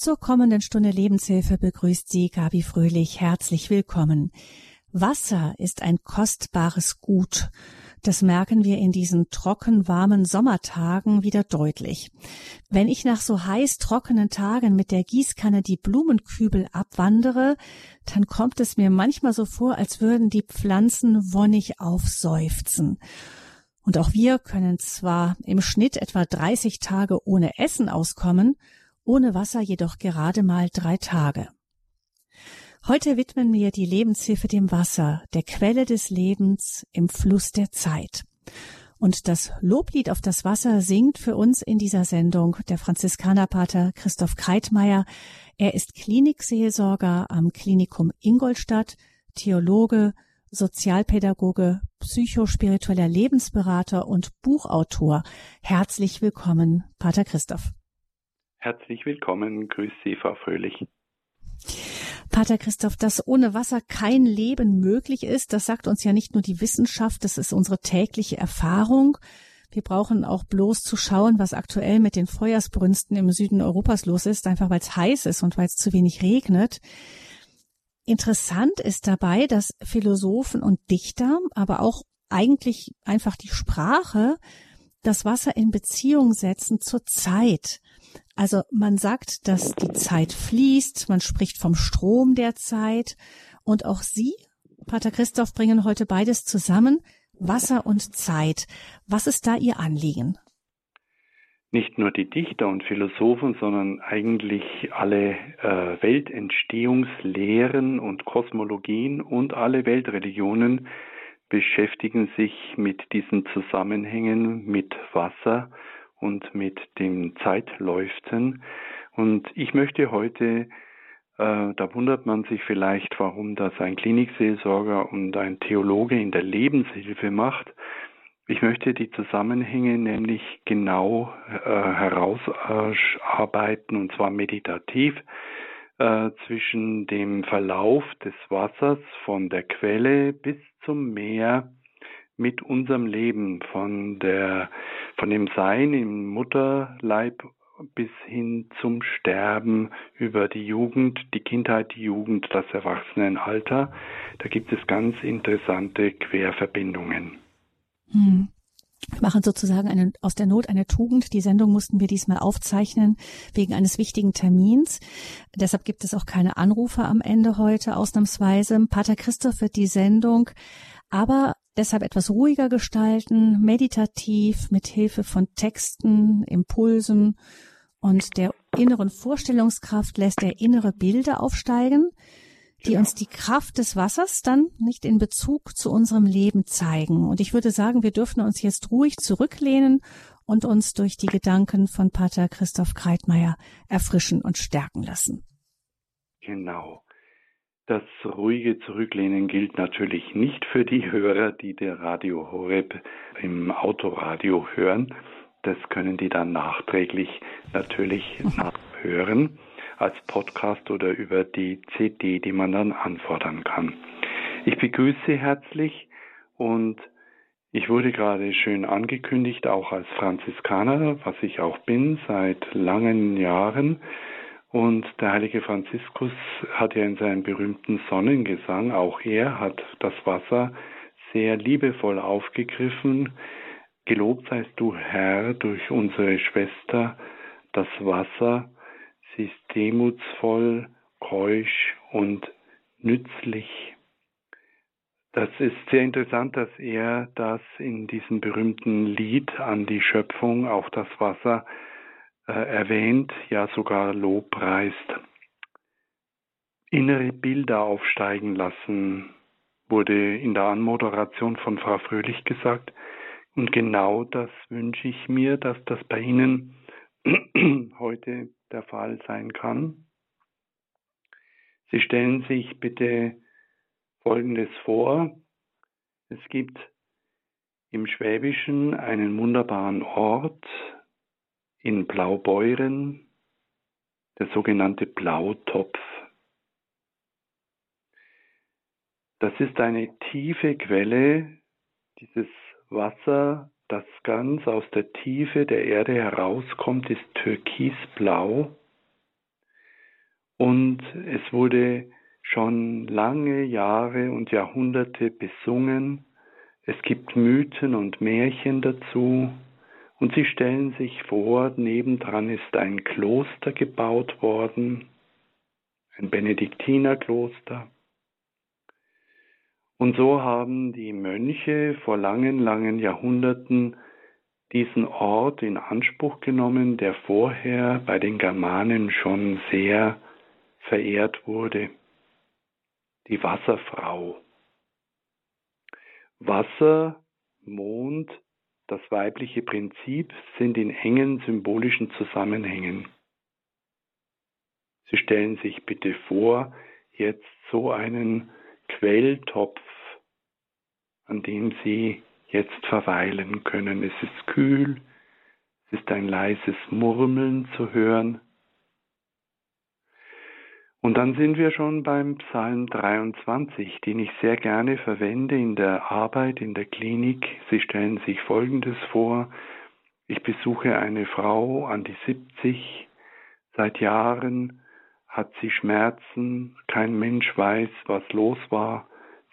Zur kommenden Stunde Lebenshilfe begrüßt Sie Gabi Fröhlich. Herzlich willkommen. Wasser ist ein kostbares Gut. Das merken wir in diesen trocken warmen Sommertagen wieder deutlich. Wenn ich nach so heiß trockenen Tagen mit der Gießkanne die Blumenkübel abwandere, dann kommt es mir manchmal so vor, als würden die Pflanzen wonnig aufseufzen. Und auch wir können zwar im Schnitt etwa 30 Tage ohne Essen auskommen, ohne Wasser jedoch gerade mal drei Tage. Heute widmen wir die Lebenshilfe dem Wasser, der Quelle des Lebens im Fluss der Zeit. Und das Loblied auf das Wasser singt für uns in dieser Sendung der Franziskanerpater Christoph Kreitmeier. Er ist Klinikseelsorger am Klinikum Ingolstadt, Theologe, Sozialpädagoge, psychospiritueller Lebensberater und Buchautor. Herzlich willkommen, Pater Christoph. Herzlich willkommen. Grüß Sie, Frau Fröhlich. Pater Christoph, dass ohne Wasser kein Leben möglich ist, das sagt uns ja nicht nur die Wissenschaft, das ist unsere tägliche Erfahrung. Wir brauchen auch bloß zu schauen, was aktuell mit den Feuersbrünsten im Süden Europas los ist, einfach weil es heiß ist und weil es zu wenig regnet. Interessant ist dabei, dass Philosophen und Dichter, aber auch eigentlich einfach die Sprache, das Wasser in Beziehung setzen zur Zeit. Also man sagt, dass die Zeit fließt, man spricht vom Strom der Zeit und auch Sie, Pater Christoph, bringen heute beides zusammen, Wasser und Zeit. Was ist da Ihr Anliegen? Nicht nur die Dichter und Philosophen, sondern eigentlich alle äh, Weltentstehungslehren und Kosmologien und alle Weltreligionen beschäftigen sich mit diesen Zusammenhängen mit Wasser und mit dem Zeitläuften. Und ich möchte heute, äh, da wundert man sich vielleicht, warum das ein Klinikseelsorger und ein Theologe in der Lebenshilfe macht. Ich möchte die Zusammenhänge nämlich genau äh, herausarbeiten, und zwar meditativ, äh, zwischen dem Verlauf des Wassers von der Quelle bis zum Meer mit unserem Leben, von der, von dem Sein im Mutterleib bis hin zum Sterben, über die Jugend, die Kindheit, die Jugend, das Erwachsenenalter. Da gibt es ganz interessante Querverbindungen. Hm. Wir machen sozusagen eine, aus der Not eine Tugend. Die Sendung mussten wir diesmal aufzeichnen wegen eines wichtigen Termins. Deshalb gibt es auch keine Anrufe am Ende heute ausnahmsweise. Pater Christoph wird die Sendung aber deshalb etwas ruhiger gestalten, meditativ, mit Hilfe von Texten, Impulsen und der inneren Vorstellungskraft lässt er innere Bilder aufsteigen, die uns die Kraft des Wassers dann nicht in Bezug zu unserem Leben zeigen. Und ich würde sagen, wir dürfen uns jetzt ruhig zurücklehnen und uns durch die Gedanken von Pater Christoph Kreitmeier erfrischen und stärken lassen. Genau. Das ruhige Zurücklehnen gilt natürlich nicht für die Hörer, die der Radio Horeb im Autoradio hören. Das können die dann nachträglich natürlich nachhören als Podcast oder über die CD, die man dann anfordern kann. Ich begrüße herzlich und ich wurde gerade schön angekündigt, auch als Franziskaner, was ich auch bin seit langen Jahren. Und der heilige Franziskus hat ja in seinem berühmten Sonnengesang, auch er hat das Wasser sehr liebevoll aufgegriffen. Gelobt seist du, Herr, durch unsere Schwester, das Wasser. Sie ist demutsvoll, keusch und nützlich. Das ist sehr interessant, dass er das in diesem berühmten Lied an die Schöpfung, auch das Wasser, äh, erwähnt, ja sogar lobpreist. Innere Bilder aufsteigen lassen, wurde in der Anmoderation von Frau Fröhlich gesagt. Und genau das wünsche ich mir, dass das bei Ihnen heute der Fall sein kann. Sie stellen sich bitte Folgendes vor. Es gibt im Schwäbischen einen wunderbaren Ort, in Blaubeuren der sogenannte Blautopf. Das ist eine tiefe Quelle, dieses Wasser, das ganz aus der Tiefe der Erde herauskommt, ist türkisblau. Und es wurde schon lange Jahre und Jahrhunderte besungen. Es gibt Mythen und Märchen dazu. Und sie stellen sich vor, nebendran ist ein Kloster gebaut worden, ein Benediktinerkloster. Und so haben die Mönche vor langen, langen Jahrhunderten diesen Ort in Anspruch genommen, der vorher bei den Germanen schon sehr verehrt wurde. Die Wasserfrau. Wasser, Mond, das weibliche Prinzip sind in engen symbolischen Zusammenhängen. Sie stellen sich bitte vor, jetzt so einen Quelltopf, an dem Sie jetzt verweilen können. Es ist kühl, es ist ein leises Murmeln zu hören. Und dann sind wir schon beim Psalm 23, den ich sehr gerne verwende in der Arbeit in der Klinik. Sie stellen sich Folgendes vor. Ich besuche eine Frau an die 70. Seit Jahren hat sie Schmerzen. Kein Mensch weiß, was los war.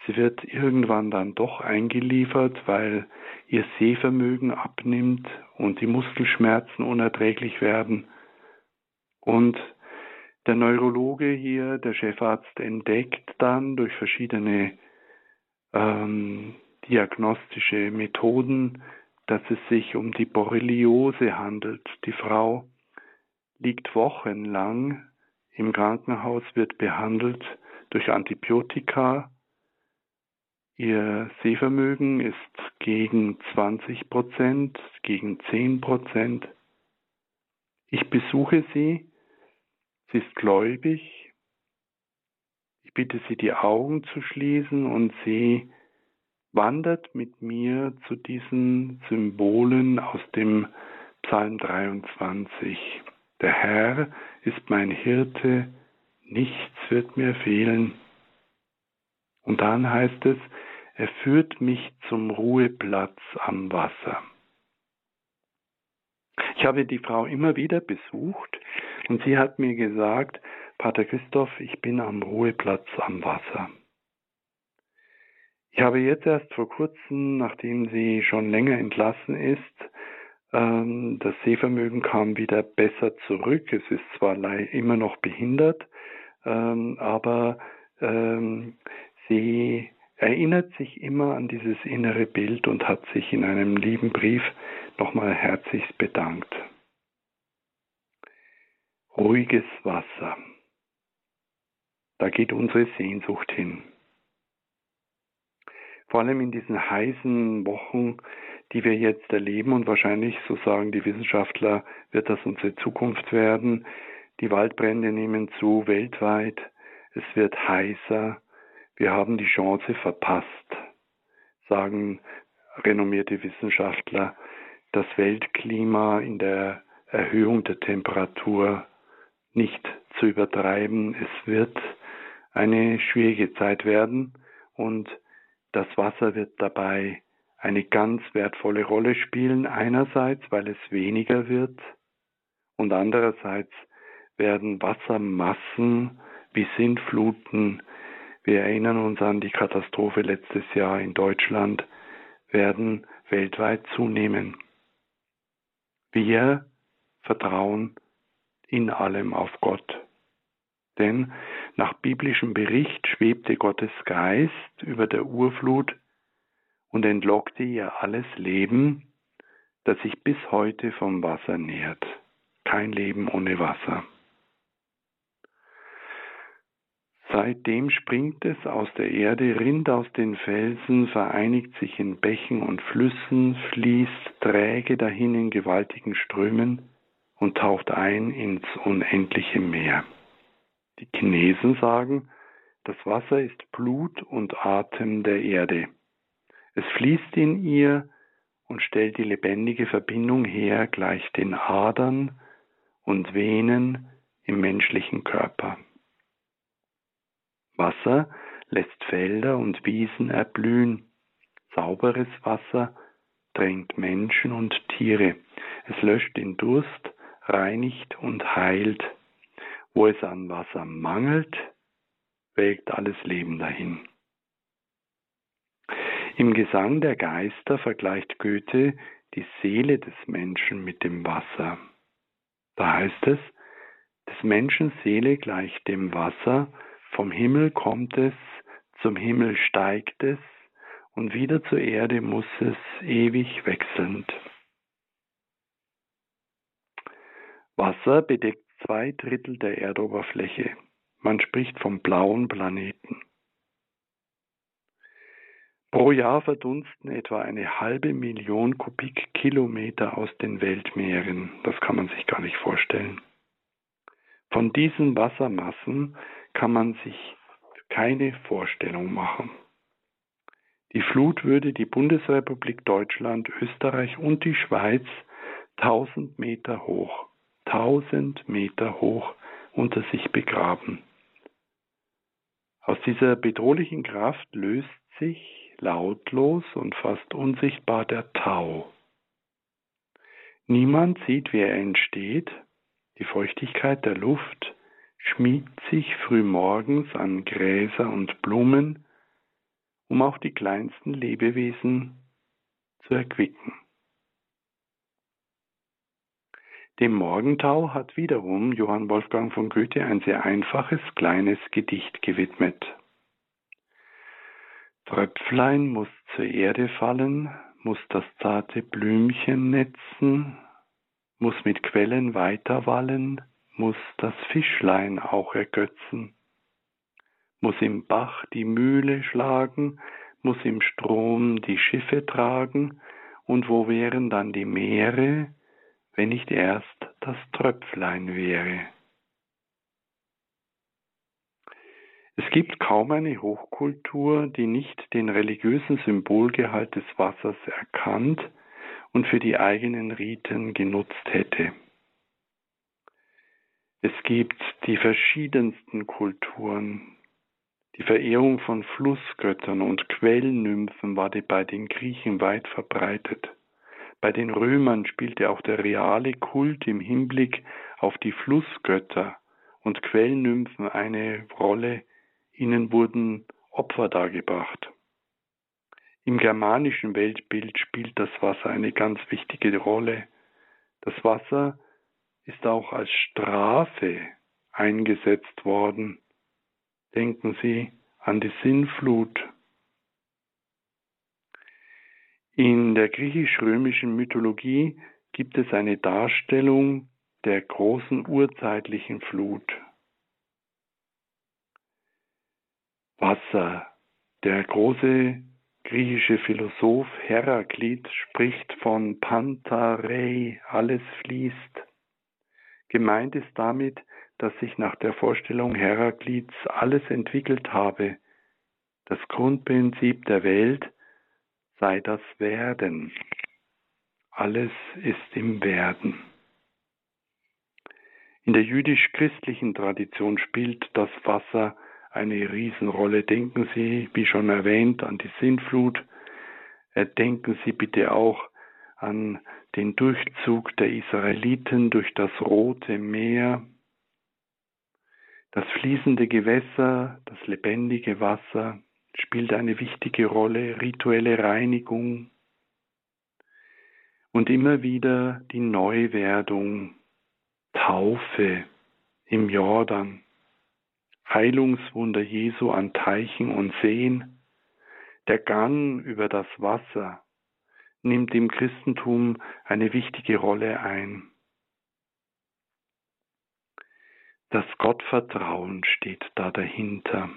Sie wird irgendwann dann doch eingeliefert, weil ihr Sehvermögen abnimmt und die Muskelschmerzen unerträglich werden. Und der Neurologe hier, der Chefarzt, entdeckt dann durch verschiedene ähm, diagnostische Methoden, dass es sich um die Borreliose handelt. Die Frau liegt wochenlang im Krankenhaus, wird behandelt durch Antibiotika Ihr Sehvermögen ist gegen 20 Prozent, gegen 10 Prozent. Ich besuche sie. Sie ist gläubig. Ich bitte sie, die Augen zu schließen und sie wandert mit mir zu diesen Symbolen aus dem Psalm 23. Der Herr ist mein Hirte, nichts wird mir fehlen. Und dann heißt es, er führt mich zum Ruheplatz am Wasser. Ich habe die Frau immer wieder besucht und sie hat mir gesagt, Pater Christoph, ich bin am Ruheplatz am Wasser. Ich habe jetzt erst vor kurzem, nachdem sie schon länger entlassen ist, ähm, das Sehvermögen kam wieder besser zurück. Es ist zwar immer noch behindert, ähm, aber ähm, sie erinnert sich immer an dieses innere Bild und hat sich in einem lieben Brief nochmal herzlichst bedankt. Ruhiges Wasser. Da geht unsere Sehnsucht hin. Vor allem in diesen heißen Wochen, die wir jetzt erleben und wahrscheinlich, so sagen die Wissenschaftler, wird das unsere Zukunft werden. Die Waldbrände nehmen zu weltweit. Es wird heißer. Wir haben die Chance verpasst, sagen renommierte Wissenschaftler, das Weltklima in der Erhöhung der Temperatur nicht zu übertreiben. Es wird eine schwierige Zeit werden und das Wasser wird dabei eine ganz wertvolle Rolle spielen. Einerseits, weil es weniger wird und andererseits werden Wassermassen wie Sintfluten wir erinnern uns an die Katastrophe letztes Jahr in Deutschland, werden weltweit zunehmen. Wir vertrauen in allem auf Gott. Denn nach biblischem Bericht schwebte Gottes Geist über der Urflut und entlockte ihr alles Leben, das sich bis heute vom Wasser nährt. Kein Leben ohne Wasser. Seitdem springt es aus der Erde, rinnt aus den Felsen, vereinigt sich in Bächen und Flüssen, fließt träge dahin in gewaltigen Strömen und taucht ein ins unendliche Meer. Die Chinesen sagen, das Wasser ist Blut und Atem der Erde. Es fließt in ihr und stellt die lebendige Verbindung her gleich den Adern und Venen im menschlichen Körper. Wasser lässt Felder und Wiesen erblühen. Sauberes Wasser drängt Menschen und Tiere. Es löscht den Durst, reinigt und heilt. Wo es an Wasser mangelt, welkt alles Leben dahin. Im Gesang der Geister vergleicht Goethe die Seele des Menschen mit dem Wasser. Da heißt es, des Menschen Seele gleicht dem Wasser, vom Himmel kommt es, zum Himmel steigt es, und wieder zur Erde muss es ewig wechselnd. Wasser bedeckt zwei Drittel der Erdoberfläche. Man spricht vom blauen Planeten. Pro Jahr verdunsten etwa eine halbe Million Kubikkilometer aus den Weltmeeren. Das kann man sich gar nicht vorstellen. Von diesen Wassermassen kann man sich keine Vorstellung machen. Die Flut würde die Bundesrepublik Deutschland, Österreich und die Schweiz 1000 Meter hoch, 1000 Meter hoch unter sich begraben. Aus dieser bedrohlichen Kraft löst sich lautlos und fast unsichtbar der Tau. Niemand sieht, wie er entsteht. Die Feuchtigkeit der Luft schmiegt sich frühmorgens an Gräser und Blumen, um auch die kleinsten Lebewesen zu erquicken. Dem Morgentau hat wiederum Johann Wolfgang von Goethe ein sehr einfaches kleines Gedicht gewidmet. Tröpflein muss zur Erde fallen, muss das zarte Blümchen netzen, muss mit Quellen weiterwallen, muss das Fischlein auch ergötzen muss im Bach die Mühle schlagen, muss im Strom die Schiffe tragen, und wo wären dann die Meere, wenn nicht erst das Tröpflein wäre? Es gibt kaum eine Hochkultur, die nicht den religiösen Symbolgehalt des Wassers erkannt und für die eigenen Riten genutzt hätte. Es gibt die verschiedensten Kulturen, die Verehrung von Flussgöttern und Quellnymphen war bei den Griechen weit verbreitet. Bei den Römern spielte auch der reale Kult im Hinblick auf die Flussgötter und Quellnymphen eine Rolle, ihnen wurden Opfer dargebracht. Im germanischen Weltbild spielt das Wasser eine ganz wichtige Rolle. Das Wasser ist auch als Strafe eingesetzt worden Denken Sie an die Sinnflut. In der griechisch-römischen Mythologie gibt es eine Darstellung der großen urzeitlichen Flut. Wasser. Der große griechische Philosoph Heraklit spricht von Pantarei, alles fließt. Gemeint ist damit dass sich nach der Vorstellung Heraklits alles entwickelt habe. Das Grundprinzip der Welt sei das Werden. Alles ist im Werden. In der jüdisch-christlichen Tradition spielt das Wasser eine Riesenrolle. Denken Sie, wie schon erwähnt, an die Sintflut. Äh, denken Sie bitte auch an den Durchzug der Israeliten durch das Rote Meer das fließende Gewässer, das lebendige Wasser spielt eine wichtige Rolle, rituelle Reinigung und immer wieder die Neuwerdung, Taufe im Jordan, Heilungswunder Jesu an Teichen und Seen, der Gang über das Wasser nimmt im Christentum eine wichtige Rolle ein. Das Gottvertrauen steht da dahinter.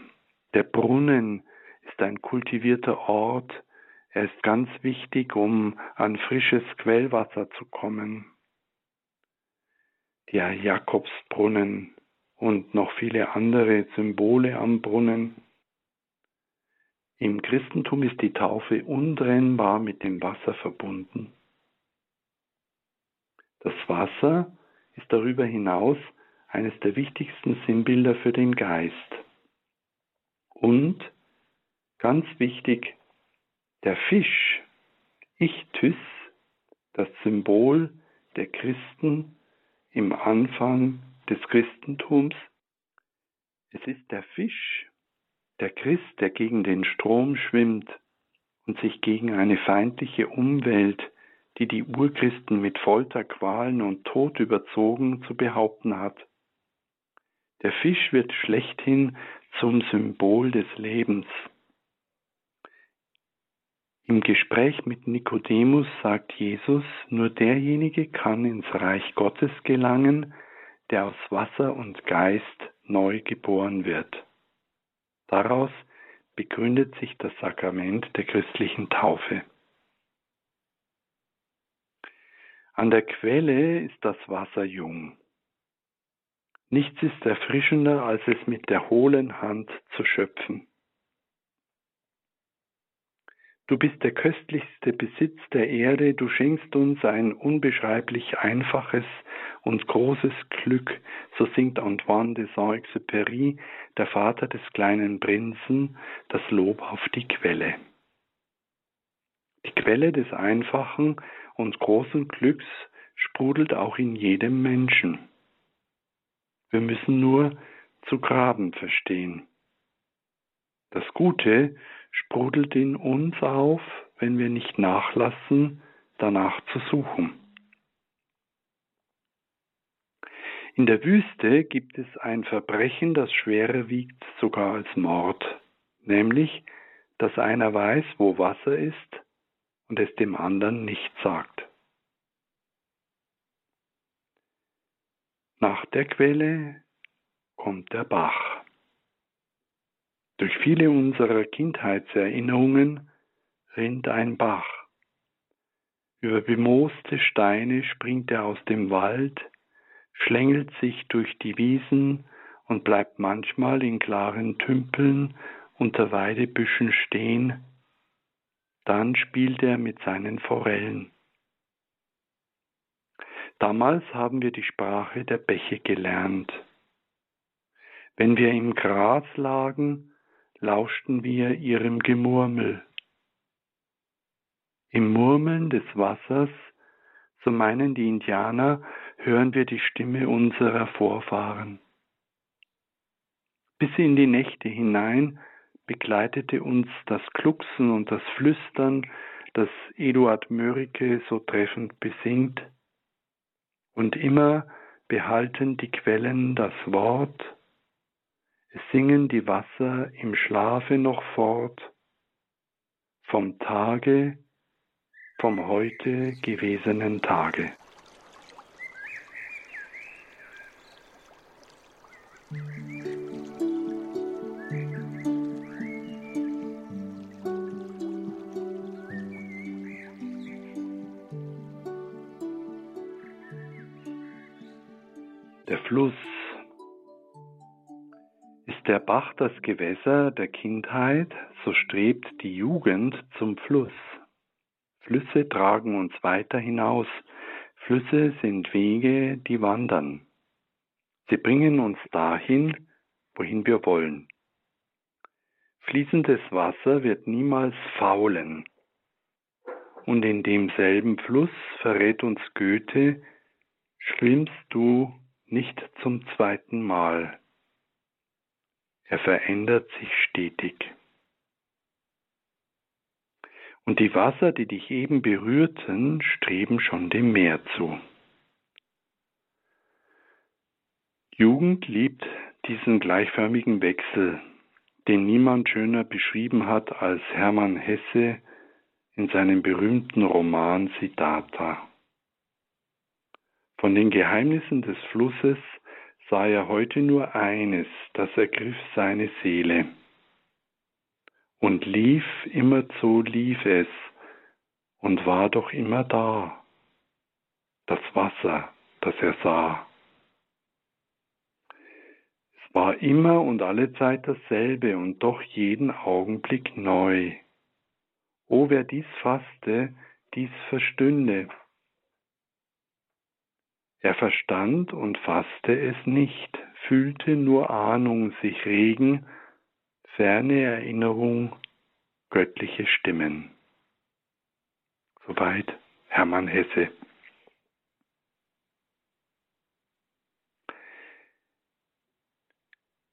Der Brunnen ist ein kultivierter Ort. Er ist ganz wichtig, um an frisches Quellwasser zu kommen. Der Jakobsbrunnen und noch viele andere Symbole am Brunnen. Im Christentum ist die Taufe untrennbar mit dem Wasser verbunden. Das Wasser ist darüber hinaus eines der wichtigsten Sinnbilder für den Geist. Und, ganz wichtig, der Fisch, Ichthys, das Symbol der Christen im Anfang des Christentums? Es ist der Fisch, der Christ, der gegen den Strom schwimmt und sich gegen eine feindliche Umwelt, die die Urchristen mit Folter, Qualen und Tod überzogen, zu behaupten hat. Der Fisch wird schlechthin zum Symbol des Lebens. Im Gespräch mit Nikodemus sagt Jesus, nur derjenige kann ins Reich Gottes gelangen, der aus Wasser und Geist neu geboren wird. Daraus begründet sich das Sakrament der christlichen Taufe. An der Quelle ist das Wasser jung. Nichts ist erfrischender, als es mit der hohlen Hand zu schöpfen. Du bist der köstlichste Besitz der Erde, du schenkst uns ein unbeschreiblich einfaches und großes Glück, so singt Antoine de Saint-Exupéry, der Vater des kleinen Prinzen, das Lob auf die Quelle. Die Quelle des einfachen und großen Glücks sprudelt auch in jedem Menschen. Wir müssen nur zu graben verstehen. Das Gute sprudelt in uns auf, wenn wir nicht nachlassen, danach zu suchen. In der Wüste gibt es ein Verbrechen, das schwerer wiegt sogar als Mord, nämlich, dass einer weiß, wo Wasser ist und es dem anderen nicht sagt. Nach der Quelle kommt der Bach. Durch viele unserer Kindheitserinnerungen rinnt ein Bach. Über bemooste Steine springt er aus dem Wald, schlängelt sich durch die Wiesen und bleibt manchmal in klaren Tümpeln unter Weidebüschen stehen. Dann spielt er mit seinen Forellen. Damals haben wir die Sprache der Bäche gelernt. Wenn wir im Gras lagen, lauschten wir ihrem Gemurmel. Im Murmeln des Wassers, so meinen die Indianer, hören wir die Stimme unserer Vorfahren. Bis in die Nächte hinein begleitete uns das Klucksen und das Flüstern, das Eduard Mörike so treffend besingt, und immer behalten die Quellen das Wort, singen die Wasser im Schlafe noch fort, vom Tage, vom heute gewesenen Tage. Der Fluss der Bach das Gewässer der Kindheit, so strebt die Jugend zum Fluss. Flüsse tragen uns weiter hinaus. Flüsse sind Wege, die wandern. Sie bringen uns dahin, wohin wir wollen. Fließendes Wasser wird niemals faulen. Und in demselben Fluss verrät uns Goethe, schwimmst du nicht zum zweiten Mal. Er verändert sich stetig. Und die Wasser, die dich eben berührten, streben schon dem Meer zu. Jugend liebt diesen gleichförmigen Wechsel, den niemand schöner beschrieben hat als Hermann Hesse in seinem berühmten Roman Siddhartha. Von den Geheimnissen des Flusses sah er heute nur eines, das ergriff seine Seele. Und lief, immerzu lief es, und war doch immer da, das Wasser, das er sah. Es war immer und alle Zeit dasselbe und doch jeden Augenblick neu. O wer dies fasste, dies verstünde, er verstand und fasste es nicht, fühlte nur Ahnung sich regen, ferne Erinnerung, göttliche Stimmen. Soweit Hermann Hesse.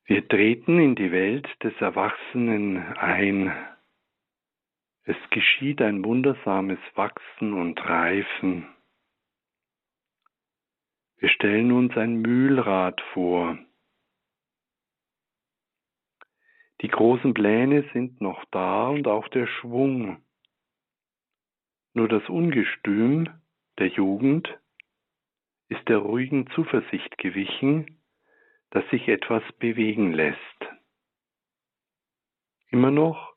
Wir treten in die Welt des Erwachsenen ein. Es geschieht ein wundersames Wachsen und Reifen. Wir stellen uns ein Mühlrad vor. Die großen Pläne sind noch da und auch der Schwung. Nur das Ungestüm der Jugend ist der ruhigen Zuversicht gewichen, dass sich etwas bewegen lässt. Immer noch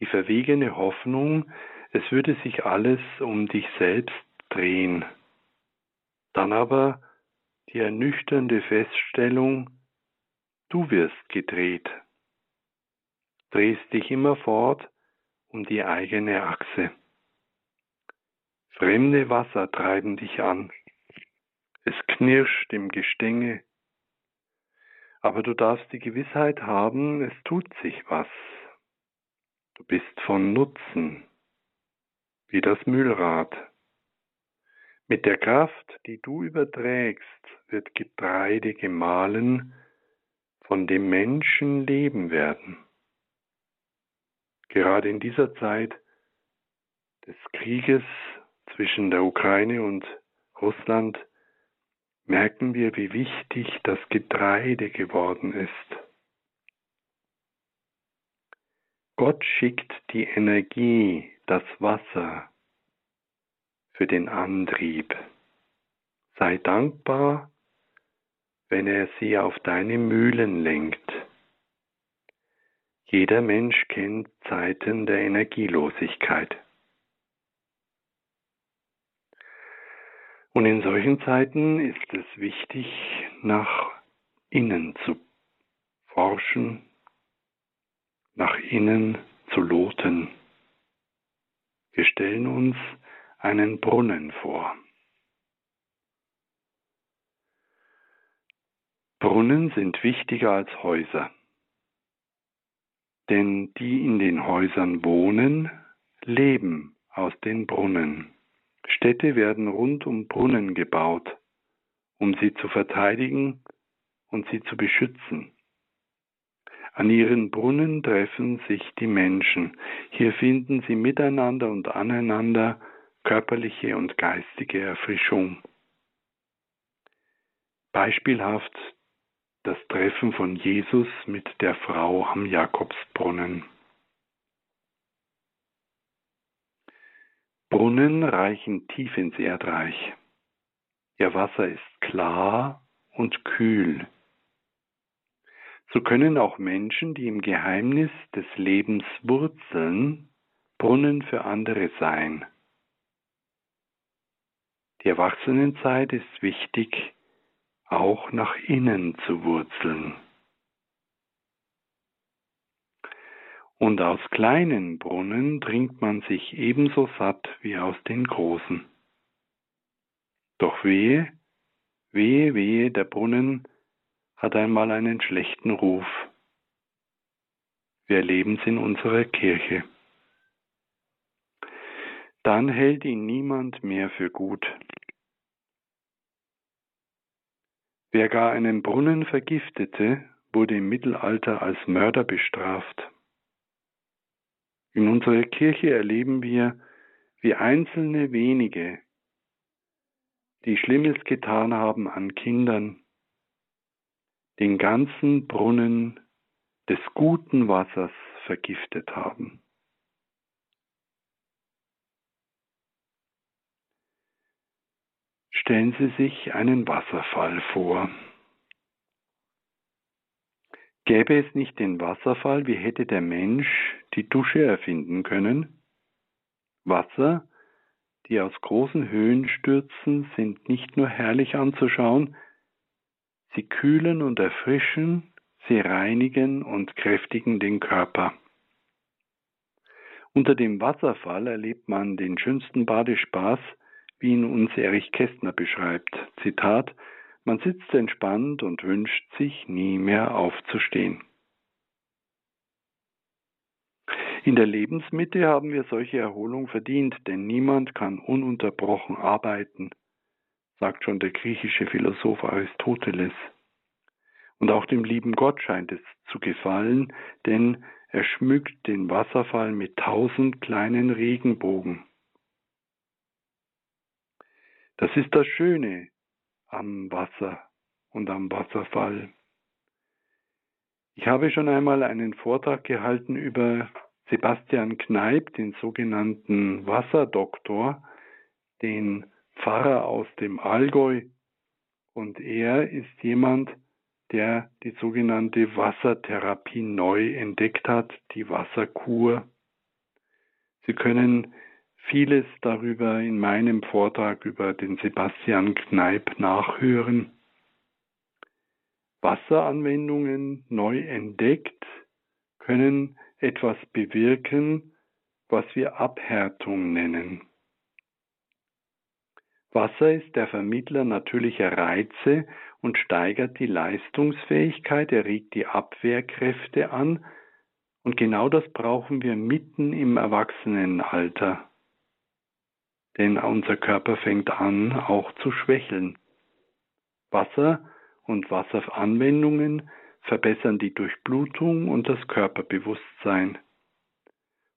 die verwegene Hoffnung, es würde sich alles um dich selbst drehen. Dann aber die ernüchternde Feststellung, du wirst gedreht, drehst dich immerfort um die eigene Achse. Fremde Wasser treiben dich an. Es knirscht im Gestänge aber du darfst die Gewissheit haben, es tut sich was. Du bist von Nutzen, wie das Mühlrad. Mit der Kraft, die du überträgst, wird Getreide gemahlen, von dem Menschen leben werden. Gerade in dieser Zeit des Krieges zwischen der Ukraine und Russland merken wir, wie wichtig das Getreide geworden ist. Gott schickt die Energie, das Wasser für den Antrieb. Sei dankbar, wenn er sie auf deine Mühlen lenkt. Jeder Mensch kennt Zeiten der Energielosigkeit. Und in solchen Zeiten ist es wichtig, nach innen zu forschen, nach innen zu loten. Wir stellen uns einen Brunnen vor. Brunnen sind wichtiger als Häuser, denn die in den Häusern wohnen, leben aus den Brunnen. Städte werden rund um Brunnen gebaut, um sie zu verteidigen und sie zu beschützen. An ihren Brunnen treffen sich die Menschen. Hier finden sie miteinander und aneinander körperliche und geistige Erfrischung. Beispielhaft das Treffen von Jesus mit der Frau am Jakobsbrunnen. Brunnen reichen tief ins Erdreich. Ihr Wasser ist klar und kühl. So können auch Menschen, die im Geheimnis des Lebens wurzeln, Brunnen für andere sein. Die Erwachsenenzeit ist wichtig, auch nach innen zu wurzeln. und aus kleinen Brunnen trinkt man sich ebenso satt wie aus den großen. Doch wehe, wehe, wehe, der Brunnen hat einmal einen schlechten Ruf. Wir erleben es in unserer Kirche. Dann hält ihn niemand mehr für gut. Wer gar einen Brunnen vergiftete, wurde im Mittelalter als Mörder bestraft. In unserer Kirche erleben wir, wie einzelne wenige, die Schlimmes getan haben an Kindern, den ganzen Brunnen des guten Wassers vergiftet haben. Stellen Sie sich einen Wasserfall vor. Gäbe es nicht den Wasserfall, wie hätte der Mensch die Dusche erfinden können? Wasser, die aus großen Höhen stürzen, sind nicht nur herrlich anzuschauen, sie kühlen und erfrischen, sie reinigen und kräftigen den Körper. Unter dem Wasserfall erlebt man den schönsten Badespaß, wie ihn uns Erich Kästner beschreibt. Zitat man sitzt entspannt und wünscht sich nie mehr aufzustehen. In der Lebensmitte haben wir solche Erholung verdient, denn niemand kann ununterbrochen arbeiten, sagt schon der griechische Philosoph Aristoteles. Und auch dem lieben Gott scheint es zu gefallen, denn er schmückt den Wasserfall mit tausend kleinen Regenbogen. Das ist das Schöne am Wasser und am Wasserfall. Ich habe schon einmal einen Vortrag gehalten über Sebastian Kneip, den sogenannten Wasserdoktor, den Pfarrer aus dem Allgäu. Und er ist jemand, der die sogenannte Wassertherapie neu entdeckt hat, die Wasserkur. Sie können vieles darüber in meinem Vortrag über den Sebastian Kneip nachhören. Wasseranwendungen neu entdeckt können etwas bewirken, was wir Abhärtung nennen. Wasser ist der Vermittler natürlicher Reize und steigert die Leistungsfähigkeit, er regt die Abwehrkräfte an und genau das brauchen wir mitten im Erwachsenenalter. Denn unser Körper fängt an auch zu schwächeln. Wasser und Wasseranwendungen verbessern die Durchblutung und das Körperbewusstsein.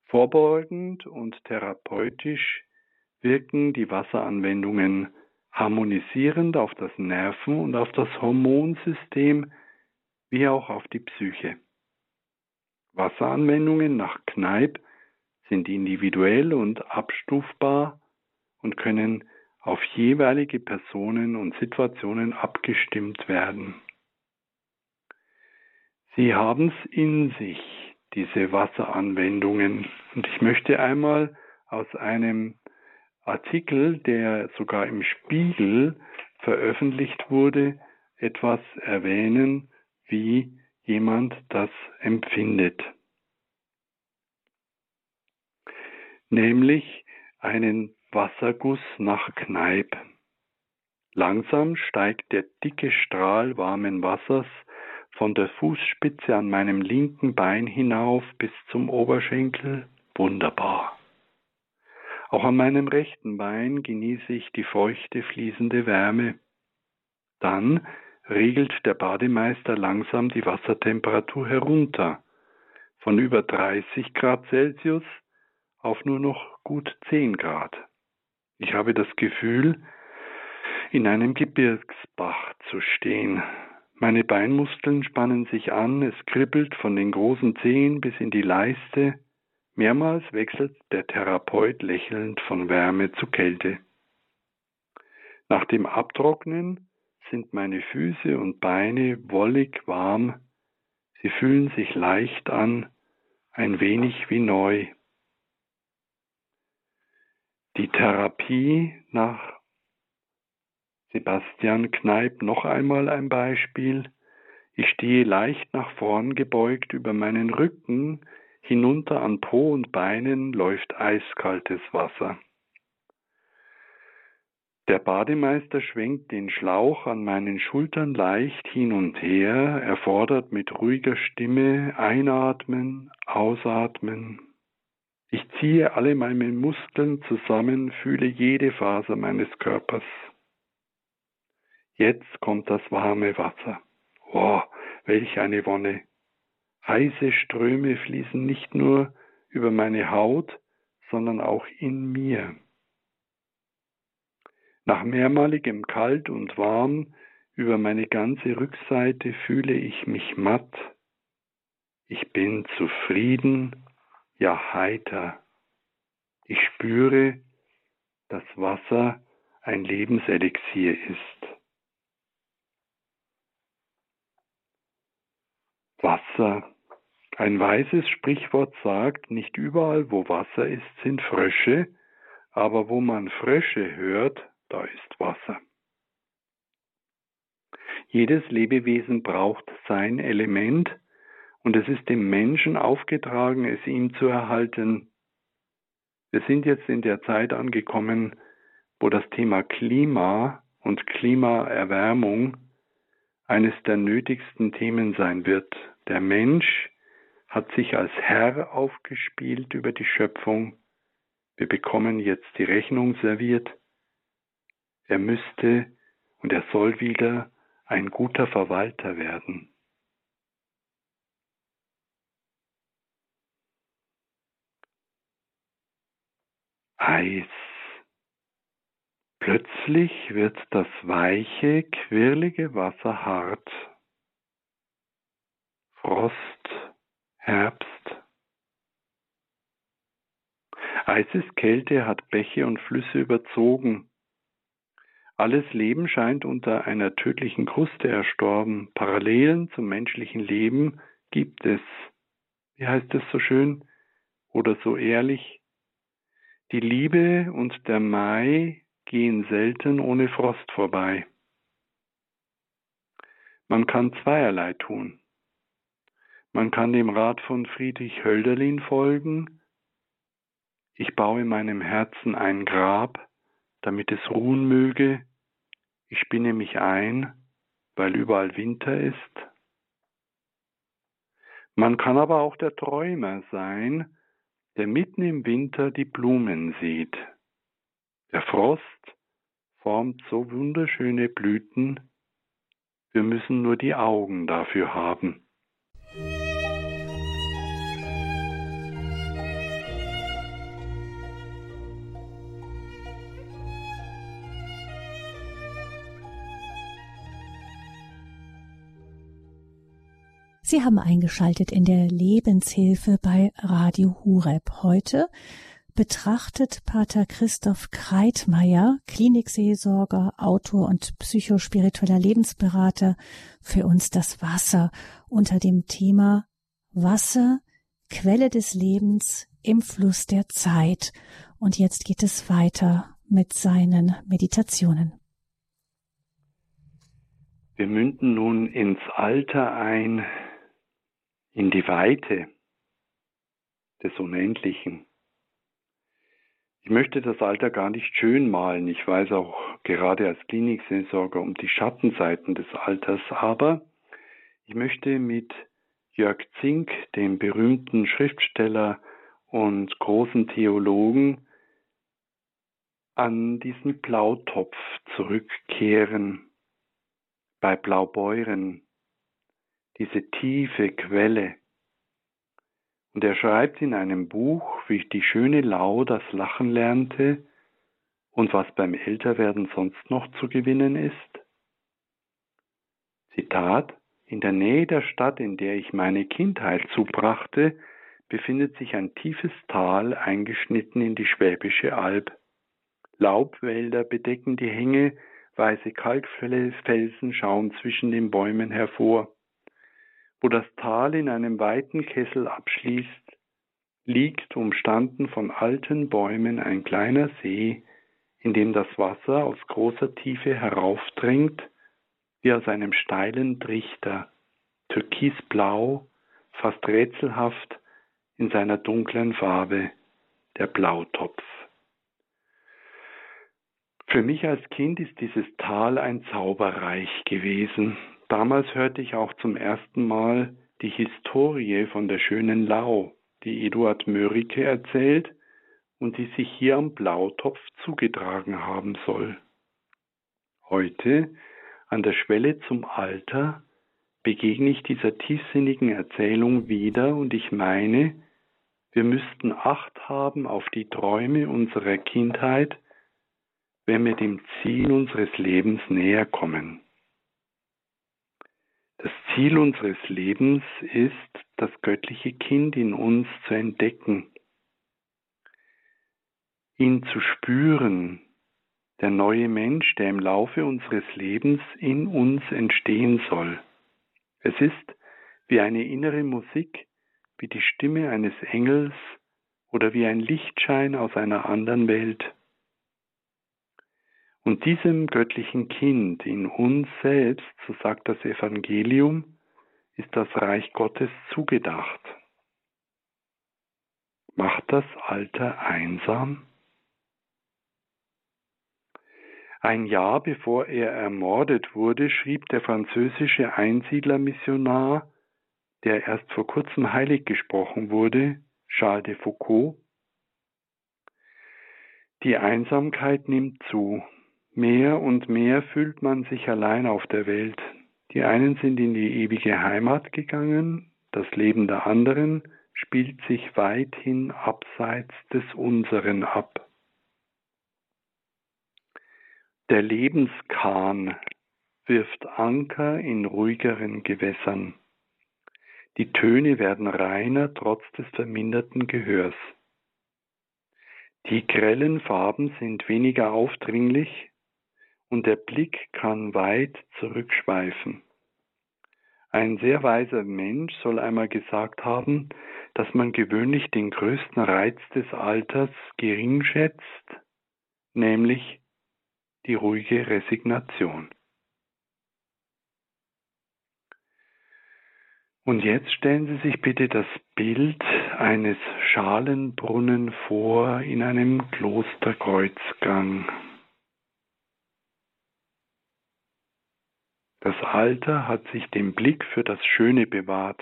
Vorbeugend und therapeutisch wirken die Wasseranwendungen harmonisierend auf das Nerven- und auf das Hormonsystem wie auch auf die Psyche. Wasseranwendungen nach Kneipp sind individuell und abstufbar und können auf jeweilige Personen und Situationen abgestimmt werden. Sie haben es in sich, diese Wasseranwendungen. Und ich möchte einmal aus einem Artikel, der sogar im Spiegel veröffentlicht wurde, etwas erwähnen, wie jemand das empfindet. Nämlich einen Wasserguss nach Kneipp. Langsam steigt der dicke Strahl warmen Wassers von der Fußspitze an meinem linken Bein hinauf bis zum Oberschenkel. Wunderbar. Auch an meinem rechten Bein genieße ich die feuchte, fließende Wärme. Dann regelt der Bademeister langsam die Wassertemperatur herunter, von über 30 Grad Celsius auf nur noch gut 10 Grad. Ich habe das Gefühl, in einem Gebirgsbach zu stehen. Meine Beinmuskeln spannen sich an, es kribbelt von den großen Zehen bis in die Leiste. Mehrmals wechselt der Therapeut lächelnd von Wärme zu Kälte. Nach dem Abtrocknen sind meine Füße und Beine wollig warm, sie fühlen sich leicht an, ein wenig wie neu. Die Therapie nach Sebastian Kneip noch einmal ein Beispiel. Ich stehe leicht nach vorn gebeugt über meinen Rücken, hinunter an Po und Beinen läuft eiskaltes Wasser. Der Bademeister schwenkt den Schlauch an meinen Schultern leicht hin und her, er fordert mit ruhiger Stimme einatmen, ausatmen, ich ziehe alle meine Muskeln zusammen, fühle jede Faser meines Körpers. Jetzt kommt das warme Wasser. Oh, welch eine Wonne. Heiße Ströme fließen nicht nur über meine Haut, sondern auch in mir. Nach mehrmaligem Kalt und Warm über meine ganze Rückseite fühle ich mich matt. Ich bin zufrieden ja heiter. Ich spüre, dass Wasser ein Lebenselixier ist. Wasser. Ein weises Sprichwort sagt, nicht überall, wo Wasser ist, sind Frösche, aber wo man Frösche hört, da ist Wasser. Jedes Lebewesen braucht sein Element, und es ist dem Menschen aufgetragen, es ihm zu erhalten. Wir sind jetzt in der Zeit angekommen, wo das Thema Klima und Klimaerwärmung eines der nötigsten Themen sein wird. Der Mensch hat sich als Herr aufgespielt über die Schöpfung. Wir bekommen jetzt die Rechnung serviert. Er müsste und er soll wieder ein guter Verwalter werden. Eis. Plötzlich wird das weiche, quirlige Wasser hart. Frost, Herbst. Eises Kälte hat Bäche und Flüsse überzogen. Alles Leben scheint unter einer tödlichen Kruste erstorben. Parallelen zum menschlichen Leben gibt es. Wie heißt es so schön oder so ehrlich? Die Liebe und der Mai gehen selten ohne Frost vorbei. Man kann zweierlei tun. Man kann dem Rat von Friedrich Hölderlin folgen. Ich baue meinem Herzen ein Grab, damit es ruhen möge. Ich spinne mich ein, weil überall Winter ist. Man kann aber auch der Träumer sein, der mitten im Winter die Blumen sieht. Der Frost formt so wunderschöne Blüten, wir müssen nur die Augen dafür haben. Sie haben eingeschaltet in der Lebenshilfe bei Radio Hureb. Heute betrachtet Pater Christoph Kreitmeier, Klinikseelsorger, Autor und psychospiritueller Lebensberater, für uns das Wasser unter dem Thema Wasser, Quelle des Lebens im Fluss der Zeit. Und jetzt geht es weiter mit seinen Meditationen. Wir münden nun ins Alter ein, in die Weite des Unendlichen. Ich möchte das Alter gar nicht schön malen. Ich weiß auch gerade als Klinikseelsorger um die Schattenseiten des Alters, aber ich möchte mit Jörg Zink, dem berühmten Schriftsteller und großen Theologen, an diesen Blautopf zurückkehren, bei Blaubeuren, diese tiefe Quelle. Und er schreibt in einem Buch, wie die schöne Lau das Lachen lernte und was beim Älterwerden sonst noch zu gewinnen ist. Zitat, in der Nähe der Stadt, in der ich meine Kindheit zubrachte, befindet sich ein tiefes Tal eingeschnitten in die Schwäbische Alb. Laubwälder bedecken die Hänge, weiße Kalkfelsen schauen zwischen den Bäumen hervor. Wo das Tal in einem weiten Kessel abschließt, liegt umstanden von alten Bäumen ein kleiner See, in dem das Wasser aus großer Tiefe heraufdringt, wie aus einem steilen Trichter, türkisblau, fast rätselhaft in seiner dunklen Farbe, der Blautopf. Für mich als Kind ist dieses Tal ein Zauberreich gewesen, Damals hörte ich auch zum ersten Mal die Historie von der schönen Lau, die Eduard Mörike erzählt und die sich hier am Blautopf zugetragen haben soll. Heute, an der Schwelle zum Alter, begegne ich dieser tiefsinnigen Erzählung wieder und ich meine, wir müssten Acht haben auf die Träume unserer Kindheit, wenn wir dem Ziel unseres Lebens näher kommen. Das Ziel unseres Lebens ist, das göttliche Kind in uns zu entdecken, ihn zu spüren, der neue Mensch, der im Laufe unseres Lebens in uns entstehen soll. Es ist wie eine innere Musik, wie die Stimme eines Engels oder wie ein Lichtschein aus einer anderen Welt. Und diesem göttlichen Kind in uns selbst, so sagt das Evangelium, ist das Reich Gottes zugedacht. Macht das Alter einsam? Ein Jahr bevor er ermordet wurde, schrieb der französische Einsiedlermissionar, der erst vor kurzem heilig gesprochen wurde, Charles de Foucault, die Einsamkeit nimmt zu, Mehr und mehr fühlt man sich allein auf der Welt. Die einen sind in die ewige Heimat gegangen, das Leben der anderen spielt sich weithin abseits des unseren ab. Der Lebenskahn wirft Anker in ruhigeren Gewässern. Die Töne werden reiner trotz des verminderten Gehörs. Die grellen Farben sind weniger aufdringlich und der Blick kann weit zurückschweifen. Ein sehr weiser Mensch soll einmal gesagt haben, dass man gewöhnlich den größten Reiz des Alters gering schätzt, nämlich die ruhige Resignation. Und jetzt stellen Sie sich bitte das Bild eines Schalenbrunnen vor in einem Klosterkreuzgang. Das Alter hat sich den Blick für das Schöne bewahrt.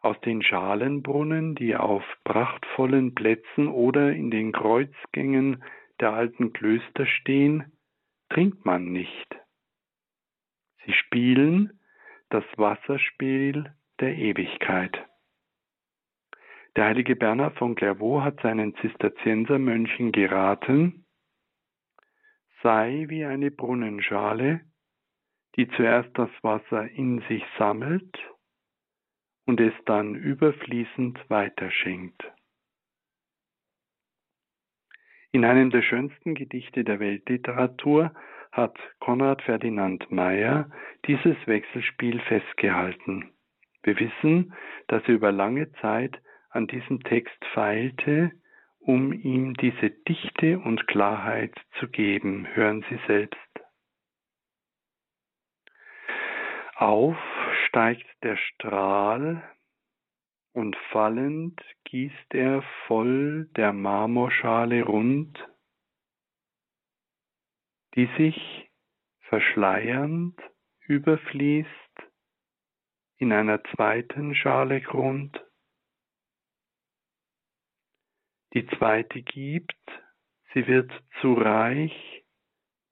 Aus den Schalenbrunnen, die auf prachtvollen Plätzen oder in den Kreuzgängen der alten Klöster stehen, trinkt man nicht. Sie spielen das Wasserspiel der Ewigkeit. Der heilige Bernhard von Clairvaux hat seinen Zisterziensermönchen geraten, sei wie eine Brunnenschale, die zuerst das Wasser in sich sammelt und es dann überfließend weiterschenkt. In einem der schönsten Gedichte der Weltliteratur hat Konrad Ferdinand Meyer dieses Wechselspiel festgehalten. Wir wissen, dass er über lange Zeit an diesem Text feilte, um ihm diese Dichte und Klarheit zu geben. Hören Sie selbst. Auf steigt der Strahl und fallend gießt er voll der Marmorschale rund, die sich verschleiernd überfließt in einer zweiten Schale Grund. Die zweite gibt, sie wird zu reich,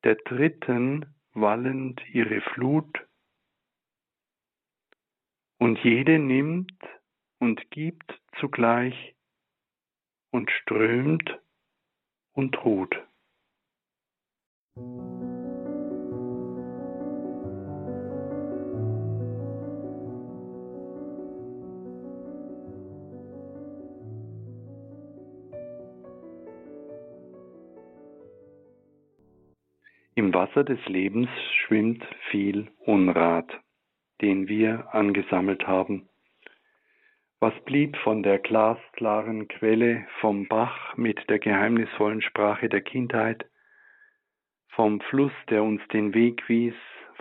der dritten wallend ihre Flut, und jede nimmt und gibt zugleich und strömt und ruht. Im Wasser des Lebens schwimmt viel Unrat, den wir angesammelt haben. Was blieb von der glasklaren Quelle, vom Bach mit der geheimnisvollen Sprache der Kindheit, vom Fluss, der uns den Weg wies,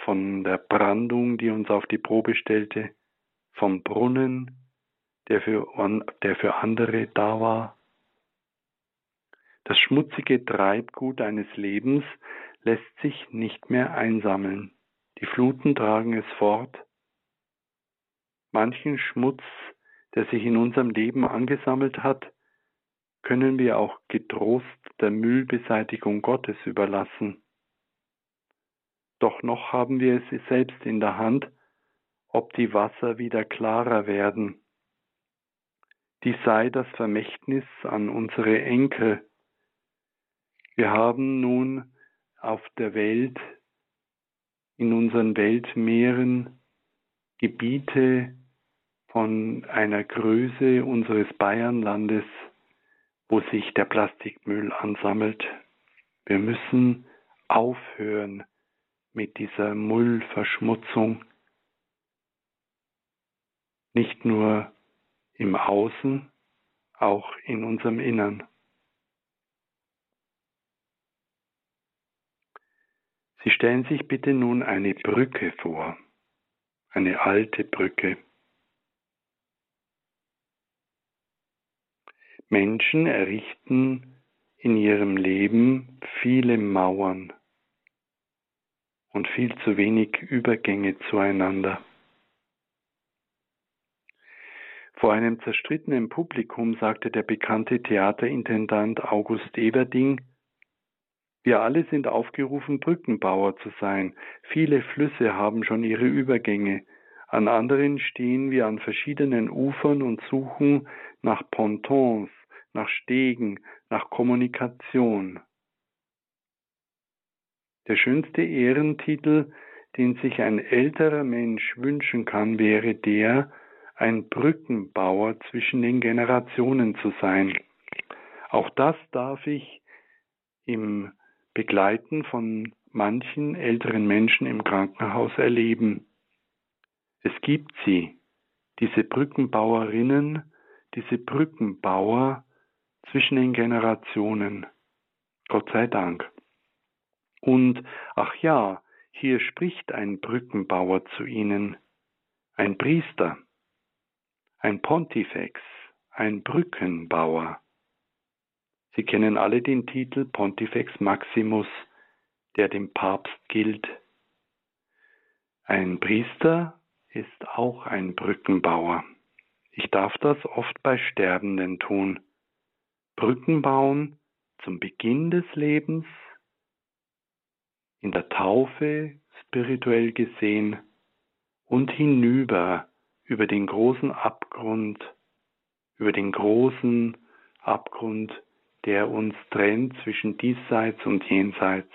von der Brandung, die uns auf die Probe stellte, vom Brunnen, der für, der für andere da war. Das schmutzige Treibgut eines Lebens lässt sich nicht mehr einsammeln. Die Fluten tragen es fort. Manchen Schmutz, der sich in unserem Leben angesammelt hat, können wir auch getrost der Müllbeseitigung Gottes überlassen. Doch noch haben wir es selbst in der Hand, ob die Wasser wieder klarer werden. Dies sei das Vermächtnis an unsere Enkel. Wir haben nun auf der Welt, in unseren Weltmeeren Gebiete von einer Größe unseres Bayernlandes, wo sich der Plastikmüll ansammelt. Wir müssen aufhören mit dieser Müllverschmutzung, nicht nur im Außen, auch in unserem Innern. Sie stellen sich bitte nun eine Brücke vor, eine alte Brücke. Menschen errichten in ihrem Leben viele Mauern und viel zu wenig Übergänge zueinander. Vor einem zerstrittenen Publikum sagte der bekannte Theaterintendant August Everding, Wir alle sind aufgerufen, Brückenbauer zu sein. Viele Flüsse haben schon ihre Übergänge. An anderen stehen wir an verschiedenen Ufern und suchen nach Pontons, nach Stegen, nach Kommunikation. Der schönste Ehrentitel, den sich ein älterer Mensch wünschen kann, wäre der, ein Brückenbauer zwischen den Generationen zu sein. Auch das darf ich im Begleiten von manchen älteren Menschen im Krankenhaus erleben. Es gibt sie, diese Brückenbauerinnen, diese Brückenbauer zwischen den Generationen. Gott sei Dank. Und ach ja, hier spricht ein Brückenbauer zu ihnen, ein Priester, ein Pontifex, ein Brückenbauer. Sie kennen alle den Titel Pontifex Maximus, der dem Papst gilt. Ein Priester ist auch ein Brückenbauer. Ich darf das oft bei Sterbenden tun. Brücken bauen zum Beginn des Lebens, in der Taufe spirituell gesehen und hinüber über den großen Abgrund, über den großen Abgrund, der uns trennt zwischen diesseits und jenseits.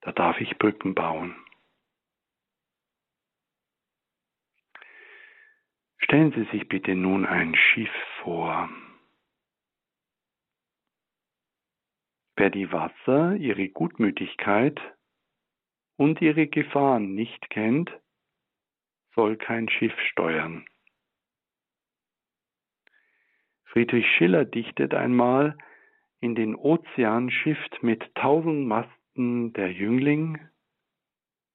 Da darf ich Brücken bauen. Stellen Sie sich bitte nun ein Schiff vor. Wer die Wasser, ihre Gutmütigkeit und ihre Gefahren nicht kennt, soll kein Schiff steuern. Friedrich Schiller dichtet einmal, in den Ozean schifft mit tausend Masten der Jüngling,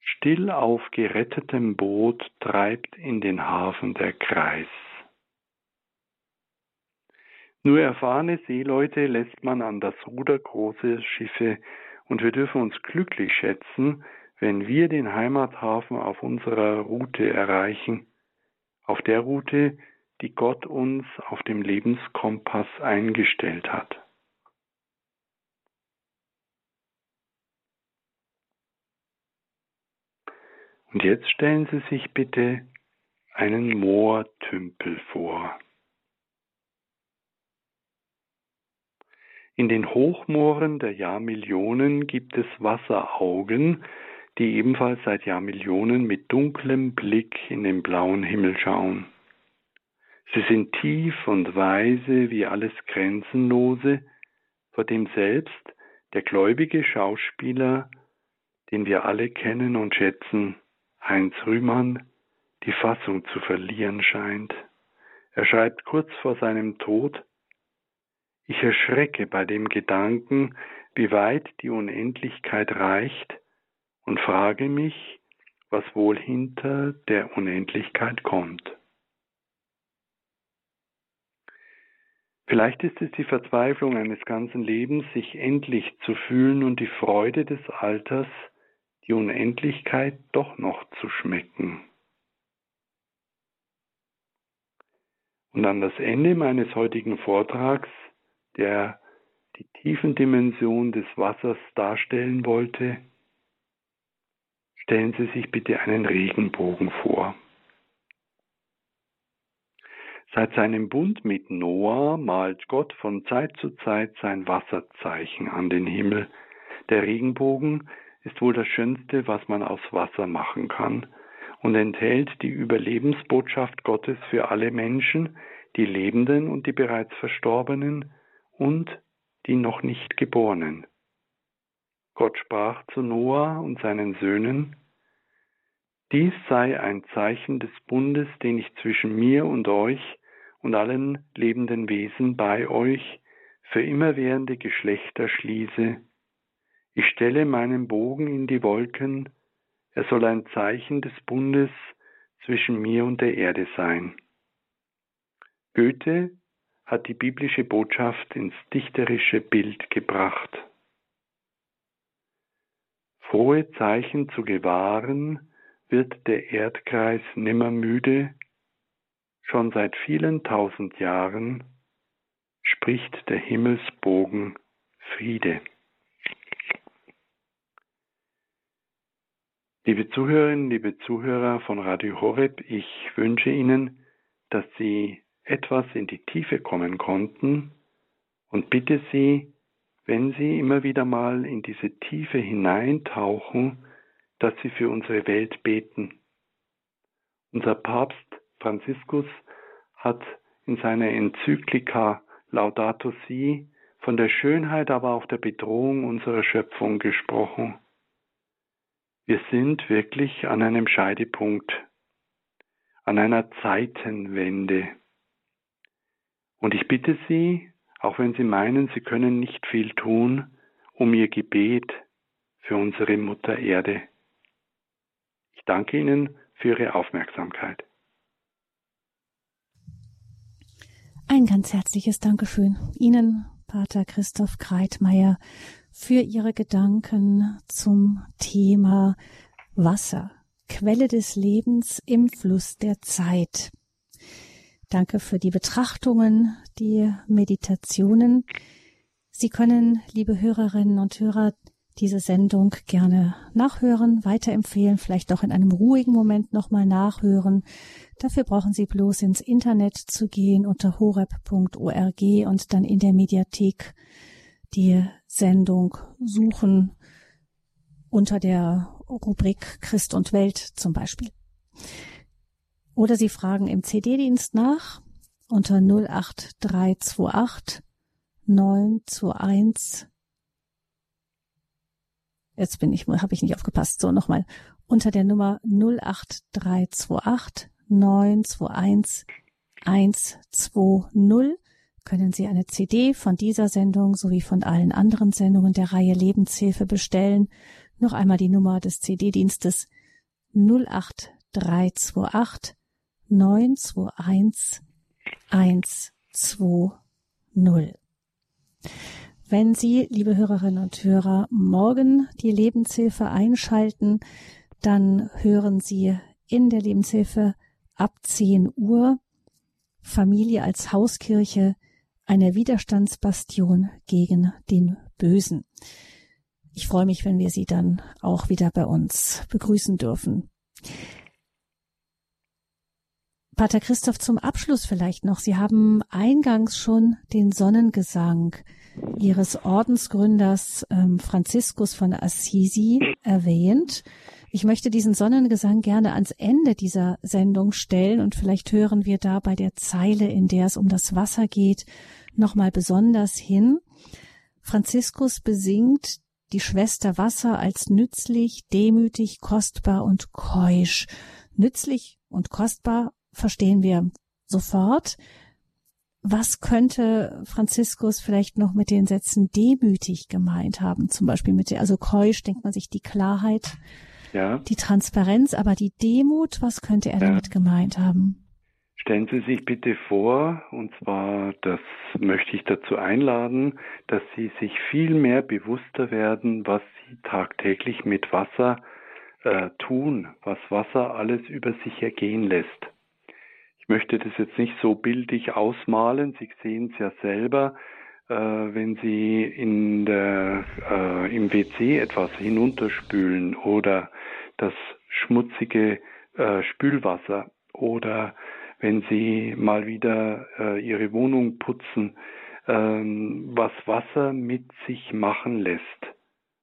still auf gerettetem Boot treibt in den Hafen der Kreis. Nur erfahrene Seeleute lässt man an das Ruder große Schiffe und wir dürfen uns glücklich schätzen, wenn wir den Heimathafen auf unserer Route erreichen, auf der Route, die Gott uns auf dem Lebenskompass eingestellt hat. Und jetzt stellen Sie sich bitte einen Moortümpel vor. In den Hochmooren der Jahrmillionen gibt es Wasseraugen, die ebenfalls seit Jahrmillionen mit dunklem Blick in den blauen Himmel schauen. Sie sind tief und weise wie alles Grenzenlose, vor dem selbst der gläubige Schauspieler, den wir alle kennen und schätzen, Heinz Rühmann, die Fassung zu verlieren scheint. Er schreibt kurz vor seinem Tod, ich erschrecke bei dem Gedanken, wie weit die Unendlichkeit reicht und frage mich, was wohl hinter der Unendlichkeit kommt. Vielleicht ist es die Verzweiflung eines ganzen Lebens, sich endlich zu fühlen und die Freude des Alters, die Unendlichkeit doch noch zu schmecken. Und an das Ende meines heutigen Vortrags der die Tiefendimension des Wassers darstellen wollte, stellen Sie sich bitte einen Regenbogen vor. Seit seinem Bund mit Noah malt Gott von Zeit zu Zeit sein Wasserzeichen an den Himmel. Der Regenbogen ist wohl das Schönste, was man aus Wasser machen kann und enthält die Überlebensbotschaft Gottes für alle Menschen, die Lebenden und die bereits Verstorbenen, und die noch nicht Geborenen. Gott sprach zu Noah und seinen Söhnen, dies sei ein Zeichen des Bundes, den ich zwischen mir und euch und allen lebenden Wesen bei euch für immerwährende Geschlechter schließe. Ich stelle meinen Bogen in die Wolken, er soll ein Zeichen des Bundes zwischen mir und der Erde sein. Goethe hat die biblische Botschaft ins dichterische Bild gebracht. Frohe Zeichen zu gewahren, wird der Erdkreis nimmer müde, schon seit vielen tausend Jahren spricht der Himmelsbogen Friede. Liebe Zuhörerinnen, liebe Zuhörer von Radio Horeb, ich wünsche Ihnen, dass Sie etwas in die Tiefe kommen konnten und bitte Sie, wenn Sie immer wieder mal in diese Tiefe hineintauchen, dass Sie für unsere Welt beten. Unser Papst Franziskus hat in seiner Enzyklika Laudato Si von der Schönheit, aber auch der Bedrohung unserer Schöpfung gesprochen. Wir sind wirklich an einem Scheidepunkt, an einer Zeitenwende. Und ich bitte Sie, auch wenn Sie meinen, Sie können nicht viel tun, um Ihr Gebet für unsere Mutter Erde. Ich danke Ihnen für Ihre Aufmerksamkeit. Ein ganz herzliches Dankeschön Ihnen, Pater Christoph Kreitmeier, für Ihre Gedanken zum Thema Wasser, Quelle des Lebens im Fluss der Zeit. Danke für die Betrachtungen, die Meditationen. Sie können, liebe Hörerinnen und Hörer, diese Sendung gerne nachhören, weiterempfehlen, vielleicht auch in einem ruhigen Moment nochmal nachhören. Dafür brauchen Sie bloß ins Internet zu gehen unter horeb.org und dann in der Mediathek die Sendung suchen unter der Rubrik Christ und Welt zum Beispiel. Oder Sie fragen im CD-Dienst nach unter 08328 921 Jetzt bin ich, habe ich nicht aufgepasst. So, nochmal. Unter der Nummer 08328 921 120 können Sie eine CD von dieser Sendung sowie von allen anderen Sendungen der Reihe Lebenshilfe bestellen. Noch einmal die Nummer des CD-Dienstes 08328 921 120. Wenn Sie, liebe Hörerinnen und Hörer, morgen die Lebenshilfe einschalten, dann hören Sie in der Lebenshilfe ab 10 Uhr Familie als Hauskirche eine Widerstandsbastion gegen den Bösen. Ich freue mich, wenn wir Sie dann auch wieder bei uns begrüßen dürfen. Pater Christoph, zum Abschluss vielleicht noch. Sie haben eingangs schon den Sonnengesang Ihres Ordensgründers ähm, Franziskus von Assisi erwähnt. Ich möchte diesen Sonnengesang gerne ans Ende dieser Sendung stellen und vielleicht hören wir da bei der Zeile, in der es um das Wasser geht, nochmal besonders hin. Franziskus besingt die Schwester Wasser als nützlich, demütig, kostbar und keusch. Nützlich und kostbar verstehen wir sofort. Was könnte Franziskus vielleicht noch mit den Sätzen demütig gemeint haben? Zum Beispiel mit der, also keusch denkt man sich die Klarheit, ja. die Transparenz, aber die Demut, was könnte er ja. damit gemeint haben? Stellen Sie sich bitte vor, und zwar, das möchte ich dazu einladen, dass Sie sich viel mehr bewusster werden, was Sie tagtäglich mit Wasser äh, tun, was Wasser alles über sich ergehen lässt. Ich möchte das jetzt nicht so bildlich ausmalen. Sie sehen es ja selber, äh, wenn Sie in der, äh, im WC etwas hinunterspülen oder das schmutzige äh, Spülwasser oder wenn Sie mal wieder äh, Ihre Wohnung putzen, ähm, was Wasser mit sich machen lässt,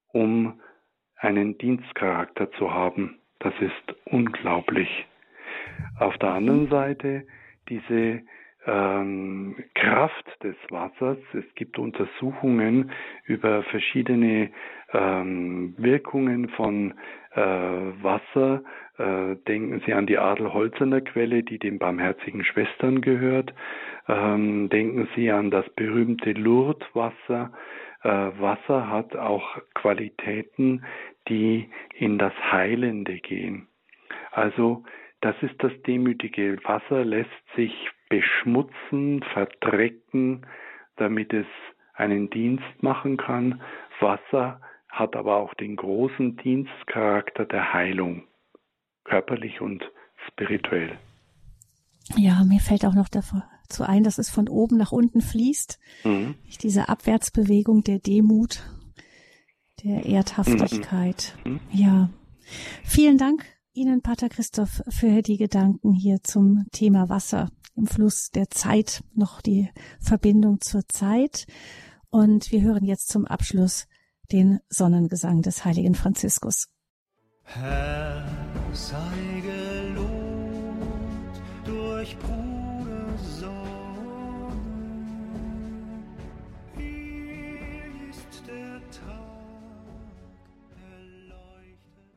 um einen Dienstcharakter zu haben. Das ist unglaublich. Auf der anderen Seite diese ähm, Kraft des Wassers. Es gibt Untersuchungen über verschiedene ähm, Wirkungen von äh, Wasser. Äh, denken Sie an die Adelholzener Quelle, die den Barmherzigen Schwestern gehört. Ähm, denken Sie an das berühmte Lourdes-Wasser. Äh, Wasser hat auch Qualitäten, die in das Heilende gehen. Also das ist das demütige Wasser, lässt sich beschmutzen, verdrecken, damit es einen Dienst machen kann. Wasser hat aber auch den großen Dienstcharakter der Heilung, körperlich und spirituell. Ja, mir fällt auch noch dazu ein, dass es von oben nach unten fließt. Mhm. Diese Abwärtsbewegung der Demut, der Erdhaftigkeit. Mhm. Ja. Vielen Dank Ihnen, Pater Christoph, für die Gedanken hier zum Thema Wasser im Fluss der Zeit, noch die Verbindung zur Zeit. Und wir hören jetzt zum Abschluss den Sonnengesang des heiligen Franziskus. Herr, sei gelobt durch Brut